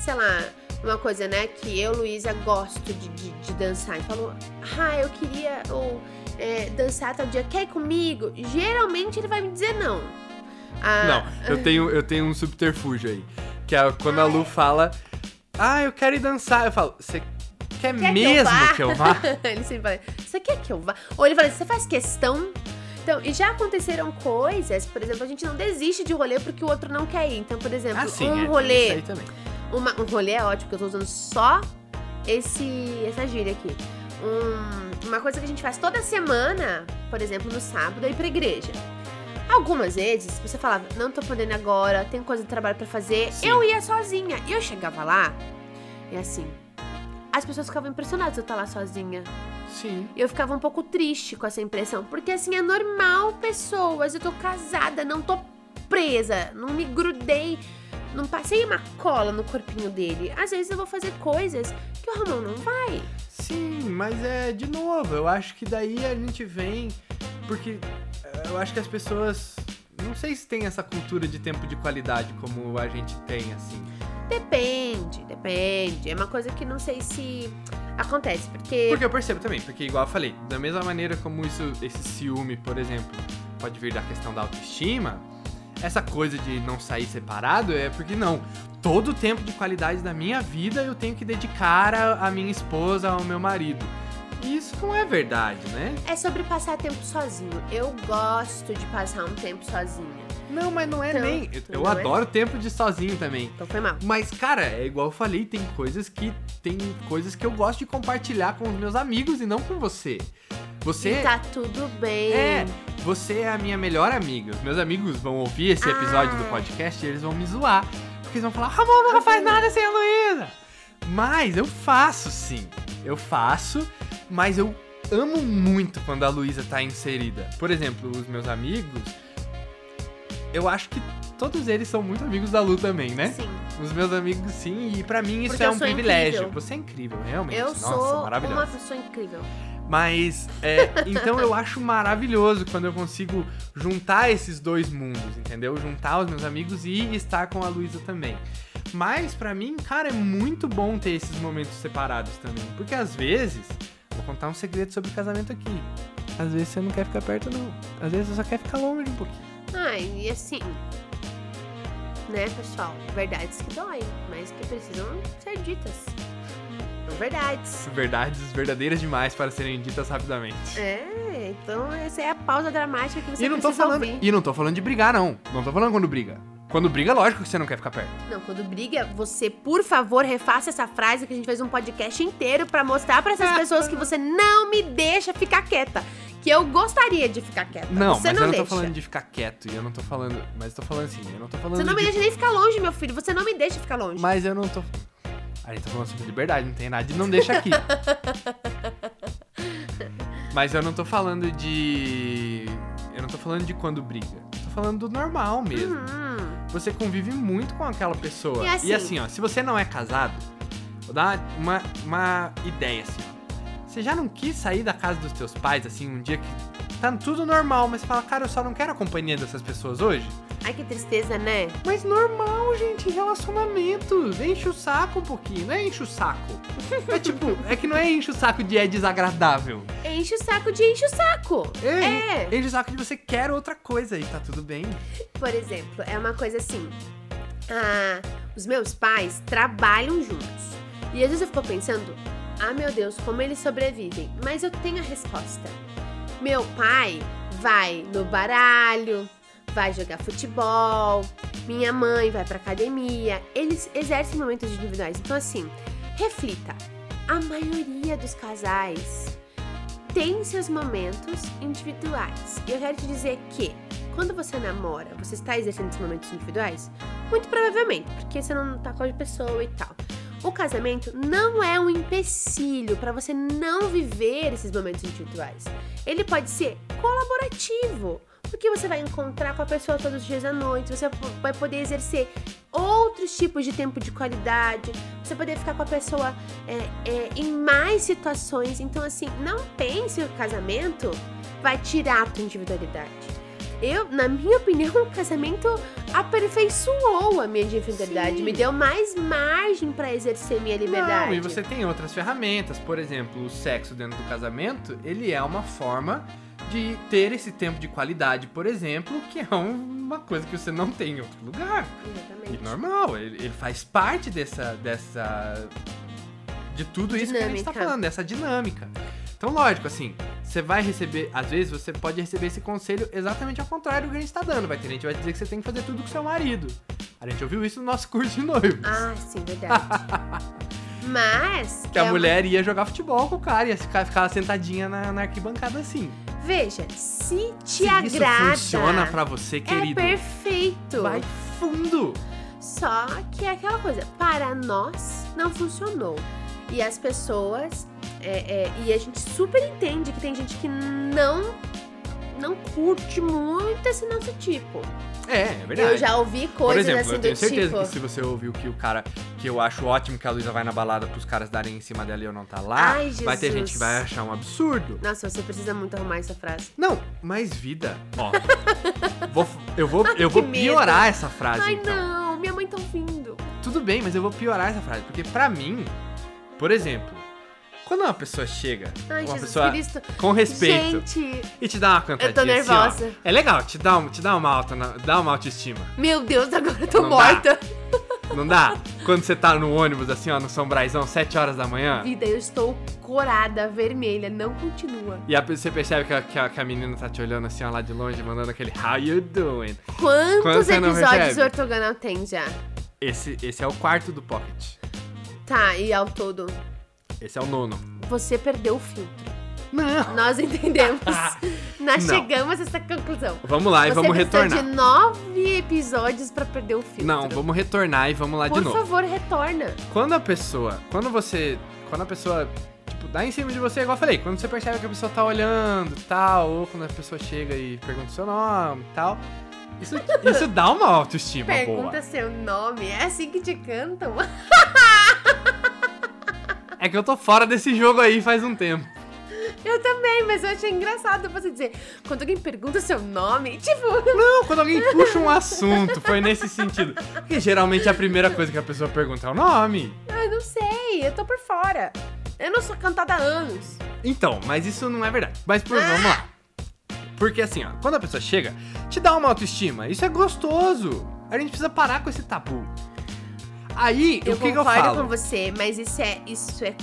Sei lá, uma coisa, né? Que eu, Luísa, gosto de, de, de dançar. E falou: ah, eu queria. Ou, é, dançar tal dia, quer ir comigo? Geralmente ele vai me dizer não. Ah, não, eu tenho, eu tenho um subterfúgio aí. Que é quando a Lu fala, ah, eu quero ir dançar. Eu falo, você quer, quer, mesmo que eu vá? Que eu vá? ele sempre fala, você quer que eu vá? Ou ele fala, você faz questão? Então, e já aconteceram coisas, por exemplo, a gente não desiste de rolê porque o outro não quer ir. Então, por exemplo, ah, sim, um é, rolê. Uma, um rolê é ótimo, porque eu tô usando só esse, essa gíria aqui. Um, uma coisa que a gente faz toda semana, por exemplo, no sábado, é ir pra igreja. Algumas vezes você falava, não tô podendo agora, tenho coisa de trabalho pra fazer. Sim. Eu ia sozinha. E eu chegava lá, e assim, as pessoas ficavam impressionadas de eu estar lá sozinha. Sim. E eu ficava um pouco triste com essa impressão. Porque assim, é normal, pessoas. Eu tô casada, não tô presa, não me grudei, não passei uma cola no corpinho dele. Às vezes eu vou fazer coisas que o Ramon não vai. Sim, mas é de novo, eu acho que daí a gente vem porque eu acho que as pessoas não sei se tem essa cultura de tempo de qualidade como a gente tem assim. Depende, depende. É uma coisa que não sei se acontece, porque. Porque eu percebo também, porque igual eu falei, da mesma maneira como isso, esse ciúme, por exemplo, pode vir da questão da autoestima, essa coisa de não sair separado é porque não. Todo o tempo de qualidade da minha vida eu tenho que dedicar a, a minha esposa, ao meu marido. Isso não é verdade, né? É sobre passar tempo sozinho. Eu gosto de passar um tempo sozinha. Não, mas não é Então, nem. Eu, não é? adoro tempo de sozinho também. Então foi mal. Mas, cara, é igual eu falei, tem coisas que. Tem coisas que eu gosto de compartilhar com os meus amigos e não com você. Você. E tá tudo bem. É, você é a minha melhor amiga. Os meus amigos vão ouvir esse episódio Ah. do podcast e eles vão me zoar. Porque eles vão falar, Ramon nunca faz nada sem a Luísa. Mas eu faço sim. Eu faço, mas eu amo muito quando a Luísa tá inserida. Por exemplo, os meus amigos, eu acho que todos eles são muito amigos da Lu também, né? Sim. Os meus amigos, sim, e pra mim isso Porque é um privilégio. incrível. Você é incrível, realmente. Eu Nossa, sou uma pessoa incrível. Mas, é, então eu acho maravilhoso quando eu consigo juntar esses dois mundos, entendeu? Juntar os meus amigos e estar com a Luísa também. Mas, pra mim, cara, é muito bom ter esses momentos separados também. Porque às vezes, vou contar um segredo sobre casamento aqui. Às vezes você não quer ficar perto, não. Às vezes você só quer ficar longe um pouquinho. Ai, e assim. Né, pessoal? Verdades que doem, mas que precisam ser ditas. São verdades. Verdades verdadeiras demais para serem ditas rapidamente. É, então essa é a pausa dramática que você E não tô falando. ouvir. E não tô falando de brigar, não. Não tô falando quando briga. Quando briga, lógico que você não quer ficar perto. Não, quando briga, você, por favor, refaça essa frase que a gente fez um podcast inteiro pra mostrar pra essas pessoas que você não me deixa ficar quieta. Que eu gostaria de ficar quieta. Não, você mas não eu não tô deixa. falando de ficar quieto. E eu não tô falando. Mas eu tô falando assim, eu não tô falando Você não me de. deixa nem ficar longe, meu filho. Você não me deixa ficar longe. Mas eu não tô. A gente tá falando sobre liberdade, não tem nada de não deixa aqui. mas eu não tô falando de. Eu não tô falando de quando briga. Tô falando do normal mesmo. Hum, Você convive muito com aquela pessoa. E assim- ó, se você não é casado, vou dar uma, uma ideia assim, ó. Você já não quis sair da casa dos teus pais, assim, um dia que tá tudo normal, mas fala, cara, eu só não quero a companhia dessas pessoas hoje? ai, que tristeza, né? Mas normal, gente, relacionamentos. Enche o saco um pouquinho, não é enche o saco. É tipo, é que não é enche o saco de é desagradável. Enche o saco de enche o saco. É, É. enche o saco de você quer outra coisa e tá tudo bem. Por exemplo, é uma coisa assim. Ah, os meus pais trabalham juntos. E às vezes eu fico pensando, ah meu Deus, como eles sobrevivem. Mas eu tenho a resposta. Meu pai vai no baralho, vai jogar futebol, minha mãe vai pra academia. Eles exercem momentos individuais. Então assim, reflita. A maioria dos casais tem seus momentos individuais. E eu quero te dizer que quando você namora, você está exercendo esses momentos individuais? Muito provavelmente, porque você não tá com a pessoa e tal. O casamento não é um empecilho para você não viver esses momentos individuais. Ele pode ser colaborativo, porque você vai encontrar com a pessoa todos os dias à noite, você vai poder exercer outros tipos de tempo de qualidade, você poder ficar com a pessoa é, é, em mais situações. Então, assim, não pense que o casamento vai tirar a tua individualidade. Eu, na minha opinião, o casamento aperfeiçoou a minha individualidade, Sim. me deu mais margem pra exercer minha liberdade. Não, e você tem outras ferramentas. Por exemplo, o sexo dentro do casamento, ele é uma forma de ter esse tempo de qualidade, por exemplo, que é um- uma coisa que você não tem em outro lugar. E Exatamente. normal, ele, ele faz parte dessa, dessa. de tudo isso que a gente tá Dinâmica. falando, dessa dinâmica. Então, lógico, assim, você vai receber, às vezes você pode receber esse conselho exatamente ao contrário do que a gente tá dando. Vai ter gente que vai dizer que você tem que fazer tudo com seu marido. A gente ouviu isso no nosso curso de noivos. Ah, sim, verdade. Mas. que a é uma- mulher ia jogar futebol com o cara, ia ficar, ficar sentadinha na, na arquibancada assim. Veja, se te Se agrada. isso funciona pra você, é querido, perfeito. vai fundo. Só que é aquela coisa, para nós não funcionou. E as pessoas. É, é, e a gente super entende que tem gente que não. Não curte muito esse nosso tipo. É, é verdade. Eu já ouvi Por coisas exemplo, assim eu do tenho certeza tipo. que se você ouviu que o cara, que eu acho ótimo que a Luísa vai na balada pros caras darem em cima dela e eu não tá lá, Ai, vai ter gente que vai achar um absurdo. Nossa, você precisa muito arrumar essa frase. Não, mas vida, ó. vou- eu vou, eu vou medo. piorar essa frase, Ai, então. não, minha mãe tá ouvindo. Tudo bem, mas eu vou piorar essa frase, porque pra mim, por exemplo, quando uma pessoa chega, Ai, uma Jesus pessoa Cristo. com respeito Gente, e te dá uma cantadinha eu tô assim, ó, nervosa. é legal, te dá, um- te dá uma alta, dá uma autoestima. meu Deus, agora eu tô Não dá. morta. Não dá? Quando você tá no ônibus, assim, ó, no São Braizão, 7 horas da manhã, Vida, eu estou corada, vermelha, não continua. e a- você percebe que a, que, a, que a menina tá te olhando assim, ó, lá de longe, mandando aquele How you doing? Quando Quantos não episódios ortogonal tem já? Esse, esse é o quarto do Pocket. Tá, e ao todo, Esse é o nono. você perdeu o filtro. Não. Nós entendemos. Nós Não. chegamos a essa conclusão. Vamos lá e você vamos precisa retornar. de nove episódios pra perder o filtro. Não, vamos retornar e vamos lá Por de novo. favor, retorna. Quando a pessoa. Quando você. Quando a pessoa. Tipo, dá em cima de você, igual eu falei, quando você percebe que a pessoa tá olhando e tal, ou quando a pessoa chega e pergunta o seu nome e tal. Isso, isso dá uma autoestima Pergunta boa. seu nome. É assim que te cantam? É que eu tô fora desse jogo aí faz um tempo. Eu também, mas eu achei engraçado você dizer. Quando alguém pergunta seu nome, tipo. Não, quando alguém puxa um assunto, foi nesse sentido. Porque geralmente a primeira coisa que a pessoa pergunta é o nome. Ai, não sei, eu tô por fora. Eu não sou cantada há anos. Então, mas isso não é verdade. Mas por, vamos lá. Porque assim, ó, quando a pessoa chega, te dá uma autoestima. Isso é gostoso. A gente precisa parar com esse tabu. Aí, Eu o que, que eu concordo falo? com você, mas isso é, isso é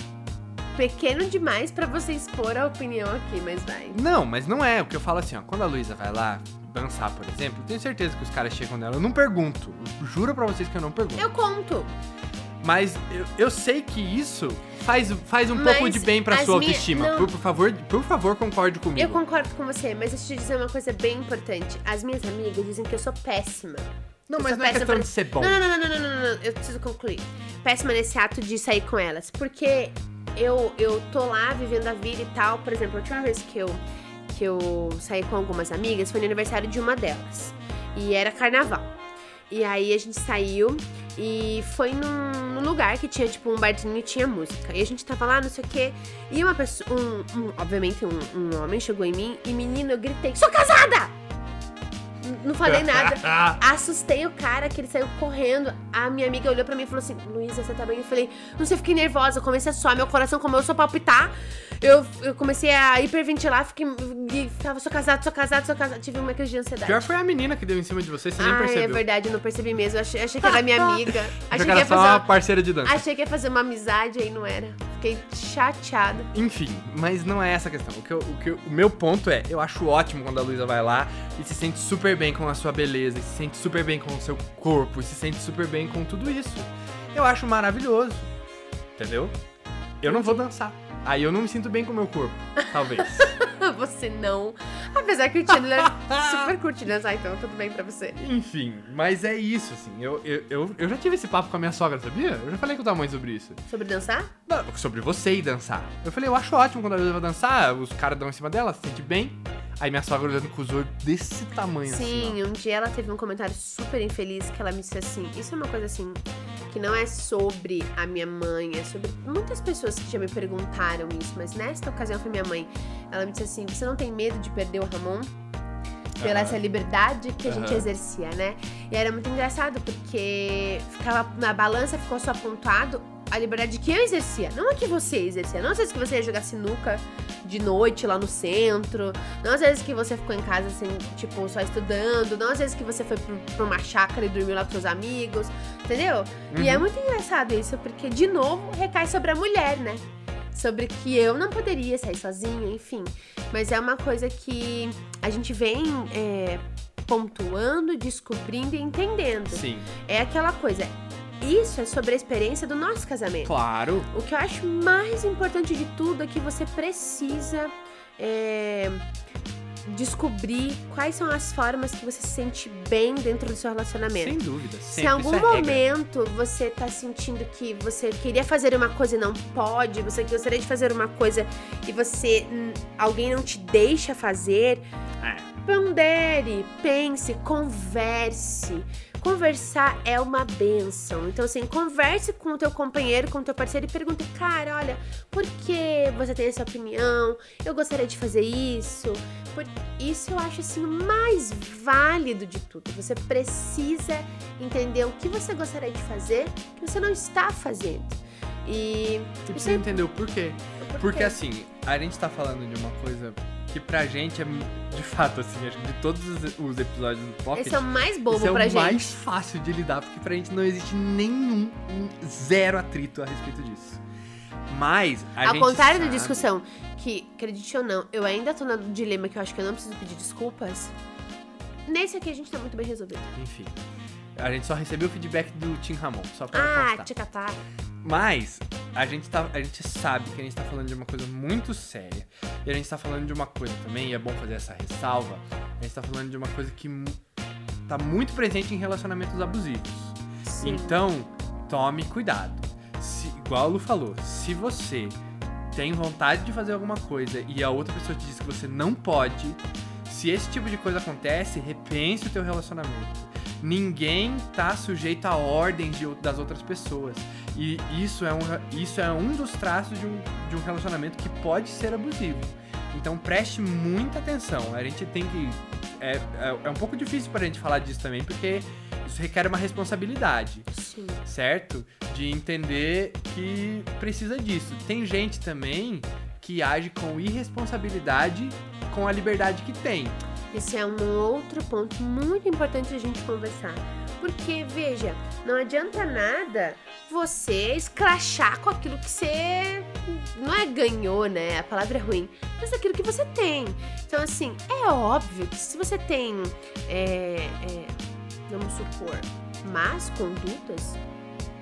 pequeno demais pra você expor a opinião aqui, mas vai. Não, mas não é. O que eu falo assim, ó, quando a Luísa vai lá dançar, por exemplo, eu tenho certeza que os caras chegam nela. Eu não pergunto. Eu juro pra vocês que eu não pergunto. Eu conto. Mas eu, eu sei que isso faz, faz um Mas pouco de bem pra sua minha- autoestima. não. Por, por favor, por favor, concorde comigo. Eu concordo com você, mas deixa eu te dizer uma coisa bem importante. As minhas amigas dizem que eu sou péssima. Não, mas não é questão pra- de ser bom. Não, não, não, não, não, não, não, não, eu preciso concluir. Péssima nesse ato de sair com elas. Porque eu, eu tô lá vivendo a vida e tal. Por exemplo, a última vez que eu, que eu saí com algumas amigas foi no aniversário de uma delas. E era carnaval. E aí a gente saiu e foi num, num lugar que tinha, tipo, um barzinho e tinha música. E a gente tava lá, não sei o quê. E uma pessoa, um, um- obviamente, um, um homem chegou em mim e, menino, eu gritei: Sou casada! Não falei nada. Assustei o cara que ele saiu correndo. A minha amiga olhou pra mim e falou assim: Luísa, você tá bem? Eu falei: Não sei, fiquei nervosa. Eu comecei a suar, meu coração começou a palpitar. Eu, eu comecei a hiperventilar, fiquei. E tava, sou casada, sou casada, sou casada. Tive uma crise de ansiedade. Pior foi a menina que deu em cima de você, você nem Ai, percebeu. é verdade, eu não percebi mesmo. Eu achei, achei que era minha amiga. Achei que que, ia era só fazer uma uma, parceira de dança. achei que ia fazer uma amizade, aí não era. Fiquei chateada. Enfim, mas não é essa a questão. O, que eu- o, que eu- o meu ponto é, eu acho ótimo quando a Luísa vai lá e se sente super bem com a sua beleza, e se sente super bem com o seu corpo, e se sente super bem com tudo isso. Eu acho maravilhoso. Entendeu? Eu não vou dançar. Aí eu não me sinto bem com o meu corpo, talvez. Você não. Apesar que o Chandler super curte dançar, então tudo bem pra você. Enfim, mas é isso, assim. Eu, eu, eu, eu já tive esse papo com a minha sogra, sabia? Eu já falei com tua mãe sobre isso. Sobre dançar? Não, sobre você e dançar. Eu falei, eu acho ótimo quando a Luísa vai dançar, os caras dão em cima dela, se sente bem. Aí minha sogra olhando com os olhos desse tamanho assim. Sim, um dia ela teve um comentário super infeliz que ela me disse assim: Isso é uma coisa assim, que não é sobre a minha mãe, é sobre muitas pessoas que já me perguntaram isso, mas nesta ocasião foi minha mãe. Ela me disse assim: Você não tem medo de perder o Ramon? Pela essa liberdade que a gente Aham. exercia, né? E era muito engraçado, porque ficava na balança, ficou só apontado a liberdade que eu exercia, não a que você exercia. Não às vezes que você ia jogar sinuca de noite lá no centro, não às vezes que você ficou em casa assim, tipo, só estudando, não às vezes que você foi pra uma chácara e dormiu lá com seus amigos, entendeu? E é Uhum. muito engraçado isso, porque de novo recai sobre a mulher, né? Sobre que eu não poderia sair sozinha, enfim. Mas é uma coisa que a gente vem é, pontuando, descobrindo e entendendo. Sim, É aquela coisa. Isso é sobre a experiência do nosso casamento. claro. O que eu acho mais importante de tudo é que você precisa é, descobrir quais são as formas que você se sente bem dentro do seu relacionamento. Sem dúvida. Se Sempre, em algum isso é regra. momento você tá sentindo que você queria fazer uma coisa e não pode, você gostaria de fazer uma coisa e você hum, alguém não te deixa fazer, É. pondere, pense, converse. Conversar é uma benção. Então, assim, converse com o teu companheiro, com o teu parceiro e pergunte, cara, olha, por que você tem essa opinião? Eu gostaria de fazer isso. Por... Isso eu acho, assim, o mais válido de tudo. Você precisa entender o que você gostaria de fazer que você não está fazendo. E... Você precisa é- entender o porquê. por Porque assim, a gente tá falando de uma coisa que pra gente é, de fato, assim, acho que de todos os, os episódios do Pocket, Esse é o mais bobo esse é pra o gente. mais fácil de lidar, porque pra gente não existe nenhum, um zero atrito a respeito disso. Mas, a Ao contrário da sabe- discussão, que, acredite ou não, eu ainda tô no dilema que eu acho que eu não preciso pedir desculpas. Nesse aqui a gente tá muito bem resolvido. Enfim, a gente só recebeu o feedback do Tim Ramon, só pra Ah, ticatá. Mas a gente, tá, a gente sabe que a gente tá falando de uma coisa muito séria. E a gente tá falando de uma coisa também, e é bom fazer essa ressalva. A gente tá falando de uma coisa que tá muito presente em relacionamentos abusivos. Sim. Então, tome cuidado. Se, igual a Lu falou, se você tem vontade de fazer alguma coisa e a outra pessoa te diz que você não pode, se esse tipo de coisa acontece, repense o teu relacionamento. Ninguém tá sujeito a ordens de das outras pessoas. E isso é um, isso é um dos traços de um, de um relacionamento que pode ser abusivo. Então preste muita atenção. A gente tem que. É, é, é um pouco difícil pra gente falar disso também, porque isso requer uma responsabilidade Sim. certo? De entender que precisa disso. Tem gente também que age com irresponsabilidade com a liberdade que tem. Esse é um outro ponto muito importante a gente conversar. Porque, veja, não adianta nada você escrachar com aquilo que você. Não é ganhou, né? A palavra é ruim. Mas aquilo que você tem. Então, assim, é óbvio que se você tem. é, é, vamos supor, más condutas,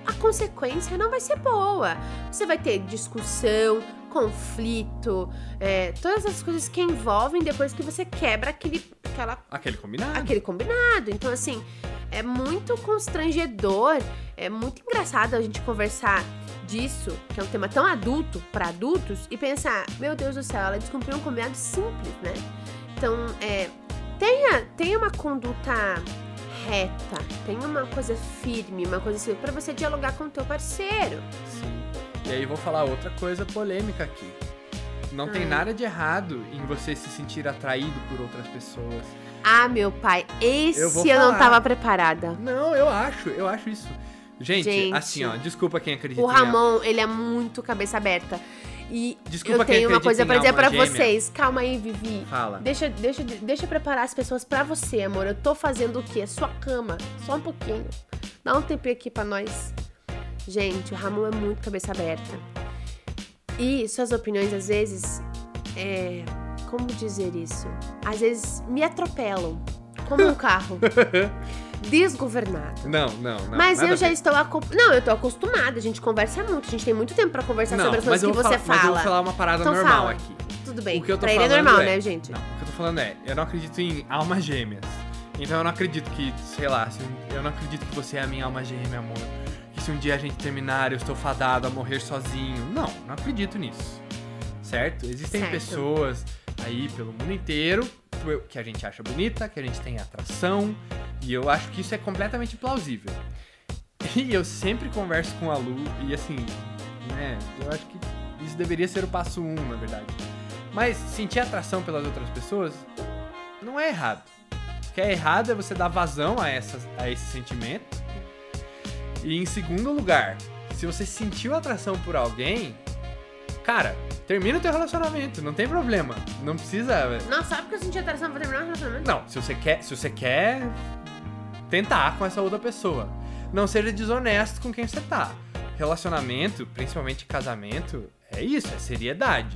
a consequência não vai ser boa. Você vai ter discussão, conflito, é, todas as coisas que envolvem depois que você quebra aquele, aquela, Aquele combinado. aquele combinado. Então, assim, é muito constrangedor, é muito engraçado a gente conversar disso, que é um tema tão adulto para adultos, e pensar, meu Deus do céu, ela descumpriu um combinado simples, né? Então, é, tenha, tenha uma conduta reta, tenha uma coisa firme, uma coisa assim, para você dialogar com o teu parceiro. Sim. E aí vou falar outra coisa polêmica aqui. Não tem Hum. nada de errado em você se sentir atraído por outras pessoas. Ah, meu pai, esse Eu eu, não tava preparada. Não, eu acho, eu acho isso. Gente, Gente. assim, ó, desculpa quem acredita O Ramon, ele é muito cabeça aberta. E Desculpa eu tenho uma coisa pra dizer gêmea. vocês. Calma aí, Vivi. Fala. Deixa, deixa, deixa eu preparar as pessoas pra você, amor. Eu tô fazendo o quê? Sua cama. Só um pouquinho. Dá um tempinho aqui pra nós. Gente, o Ramon é muito cabeça aberta. E suas opiniões, às vezes, é. Como dizer isso? Às vezes me atropelam. Como um carro. Desgovernado. Não, não, não. mas eu já ver. estou acu... Não, eu tô acostumada. A gente conversa muito. A gente tem muito tempo pra conversar Não, sobre as coisas que você falar, Mas eu vou fala. falar uma parada Então normal fala. aqui. Tudo bem. O que eu tô pra ele é normal, é- né, gente? Não, o que eu tô falando é, eu não acredito em almas gêmeas. Então eu não acredito que, sei lá, eu não acredito que você é a minha alma gêmea, amor. Que se um dia a gente terminar, eu estou fadado a morrer sozinho. Não, não acredito nisso. Certo? Existem Certo. pessoas aí pelo mundo inteiro que a gente acha bonita, que a gente tem atração. E eu acho que isso é completamente plausível. E eu sempre converso com a Lu e assim, né, eu acho que isso deveria ser o passo um, na verdade. Mas sentir atração pelas outras pessoas não é errado. O que é errado é você dar vazão a, essas, a esse sentimento. E em segundo lugar, se você sentiu atração por alguém, cara, termina o teu relacionamento, não tem problema. Não precisa. Não, só porque eu senti atração pra terminar o relacionamento. Não, se você quer, se você quer tentar com essa outra pessoa, não seja desonesto com quem você tá. Relacionamento, principalmente casamento, é isso, é seriedade.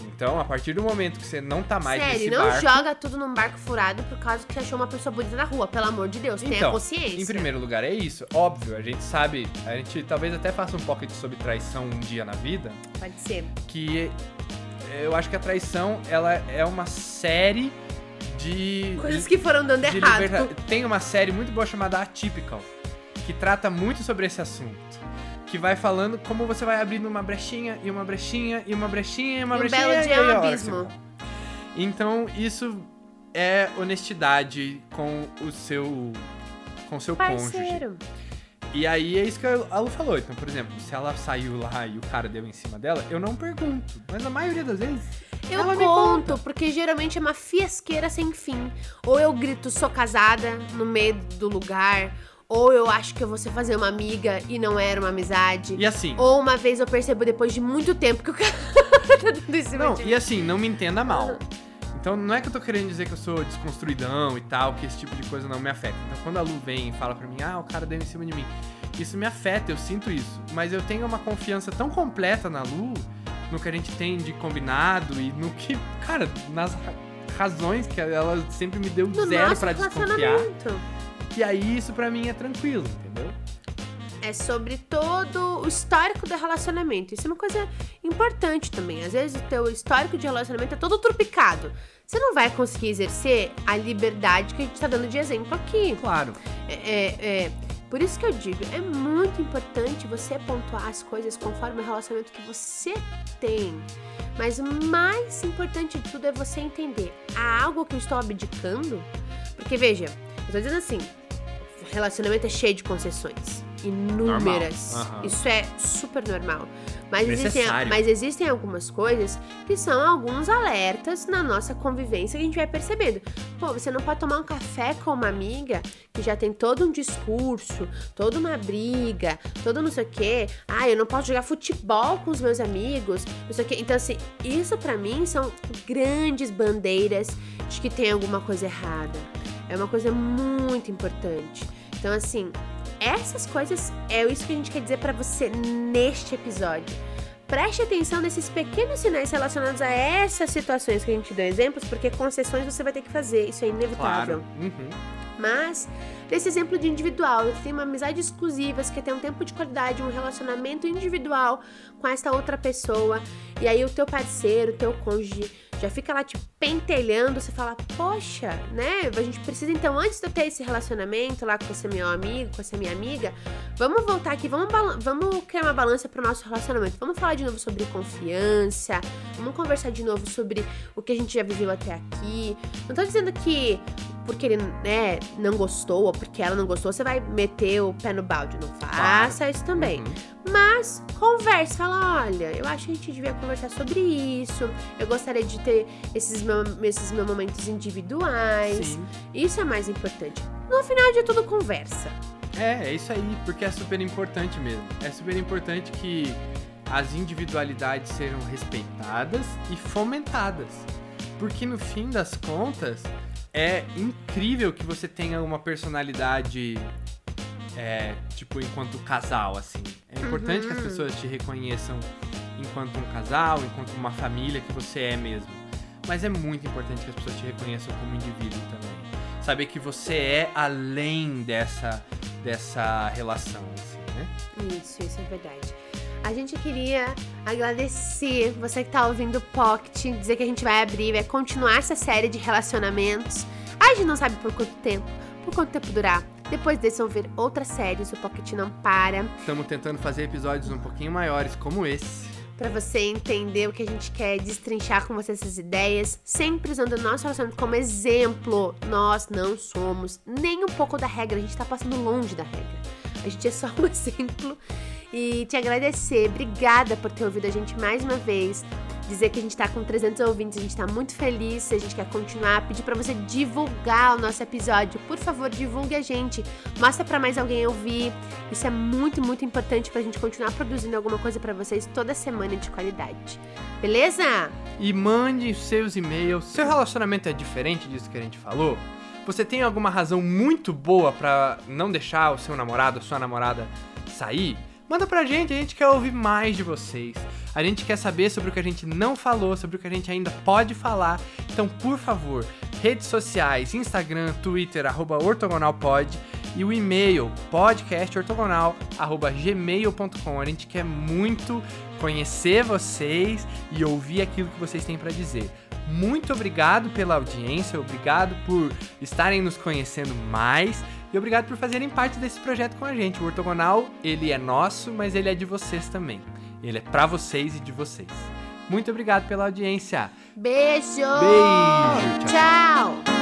Então, a partir do momento que você não tá mais Sério, nesse não barco, joga tudo num barco furado por causa que achou uma pessoa bonita na rua. Pelo amor de Deus, tenha Então, consciência. Em primeiro lugar, é isso. Óbvio, a gente sabe, a gente talvez até faça um pocket sobre traição um dia na vida, Pode ser. que eu acho que a traição, ela é uma série de. Coisas que foram dando errado. liberta- Tem uma série muito boa chamada Atypical, que trata muito sobre esse assunto. Que vai falando como você vai abrindo uma brechinha e uma brechinha e uma brechinha e uma E um brechinha. belo e dia é um abismo. Então, isso é honestidade com o seu. com o seu cônjuge. E aí é isso que a Lu falou. Então, por exemplo, se ela saiu lá e o cara deu em cima dela, eu não pergunto. Mas a maioria das vezes. Eu ela me conto, porque geralmente é uma fiasqueira sem fim. Ou eu grito, sou casada, no meio do lugar. Ou eu acho que eu vou ser fazer uma amiga e não era uma amizade. E assim. Ou uma vez eu percebo depois de muito tempo que o cara tá dando em cima Não, de mim. e assim, não me entenda mal. Então não é que eu tô querendo dizer que eu sou desconstruidão e tal, que esse tipo de coisa não me afeta. Então quando a Lu vem e fala pra mim, ah, o cara deu em cima de mim, isso me afeta, eu sinto isso. Mas eu tenho uma confiança tão completa na Lu, no que a gente tem de combinado e no que, cara, nas ra- razões que ela sempre me deu No zero pra desconfiar, que aí isso pra mim é tranquilo, entendeu? É sobre todo o histórico do relacionamento. Isso é uma coisa importante também. Às vezes o teu histórico de relacionamento é todo trupicado. Você não vai conseguir exercer a liberdade que a gente tá dando de exemplo aqui. Claro. É, é, é. Por isso que eu digo, é muito importante você pontuar as coisas conforme o relacionamento que você tem. Mas o mais importante de tudo é você entender. Há algo que eu estou abdicando? Porque veja, eu tô dizendo assim, relacionamento é cheio de concessões. Inúmeras. Aham. Isso é super normal. Mas existem, mas existem algumas coisas que são alguns alertas na nossa convivência que a gente vai percebendo. Pô, você não pode tomar um café com uma amiga que já tem todo um discurso, toda uma briga, todo não sei o quê. Ah, eu não posso jogar futebol com os meus amigos, não sei o quê. Então, assim, isso pra mim são grandes bandeiras de que tem alguma coisa errada. É uma coisa muito importante. Então, assim, essas coisas é isso que a gente quer dizer pra você neste episódio. Preste atenção nesses pequenos sinais relacionados a essas situações que a gente deu exemplos, porque concessões você vai ter que fazer, isso é inevitável. Claro. Uhum. Mas, desse exemplo de individual, você tem uma amizade exclusiva, você quer ter um tempo de qualidade, um relacionamento individual com essa outra pessoa, e aí o teu parceiro, o teu cônjuge já fica lá te pentelhando, você fala, poxa, né? A gente precisa então, antes de eu ter esse relacionamento lá com esse meu amigo, com essa minha amiga, vamos voltar aqui, vamos, vamos criar uma balança pro nosso relacionamento. Vamos falar de novo sobre confiança, vamos conversar de novo sobre o que a gente já viveu até aqui. Não tô dizendo que porque ele, né, não gostou ou porque ela não gostou, você vai meter o pé no balde. Não faça isso também. Uhum. Mas converse, fala, olha, eu acho que a gente devia conversar sobre isso. Eu gostaria de ter esses, meu- esses meus momentos individuais. Sim. Isso é mais importante. No final de tudo, conversa. É, é isso aí, porque é super importante mesmo. É super importante que as individualidades sejam respeitadas e fomentadas. Porque no fim das contas, é incrível que você tenha uma personalidade, é, tipo, enquanto casal, assim. É importante que as Uhum. pessoas te reconheçam enquanto um casal, enquanto uma família que você é mesmo. Mas é muito importante que as pessoas te reconheçam como indivíduo também. Saber que você é além dessa, dessa relação, assim, né? Isso, isso é verdade. A gente queria agradecer você que tá ouvindo o Pocket, dizer que a gente vai abrir, vai continuar essa série de relacionamentos. A gente não sabe por quanto tempo, por quanto tempo durar. Depois desse vão ver outras séries, o Pocket não para. Estamos tentando fazer episódios um pouquinho maiores, como esse. Pra você entender o que a gente quer destrinchar com você essas ideias, sempre usando o nosso relacionamento como exemplo. Nós não somos nem um pouco da regra, a gente tá passando longe da regra. A gente é só um exemplo. E te agradecer, obrigada por ter ouvido a gente mais uma vez. Dizer que a gente tá com 300 ouvintes, a gente tá muito feliz, a gente quer continuar. Pedir pra você divulgar o nosso episódio. Por favor, divulgue a gente. Mostra pra mais alguém ouvir. Isso é muito, muito importante pra gente continuar produzindo alguma coisa pra vocês toda semana de qualidade. Beleza? E mande seus e-mails. Seu relacionamento é diferente disso que a gente falou? Você tem alguma razão muito boa pra não deixar o seu namorado, a sua namorada sair? Manda pra gente, a gente quer ouvir mais de vocês. A gente quer saber sobre o que a gente não falou, sobre o que a gente ainda pode falar. Então, por favor, redes sociais, Instagram, Twitter, arroba ortogonalpod e o e-mail podcastortogonal@gmail.com. A gente quer muito conhecer vocês e ouvir aquilo que vocês têm pra dizer. Muito obrigado pela audiência, obrigado por estarem nos conhecendo mais e obrigado por fazerem parte desse projeto com a gente. O Ortogonal, ele é nosso, mas ele é de vocês também. Ele é para vocês e de vocês. Muito obrigado pela audiência. Beijo! Beijo, tchau. tchau.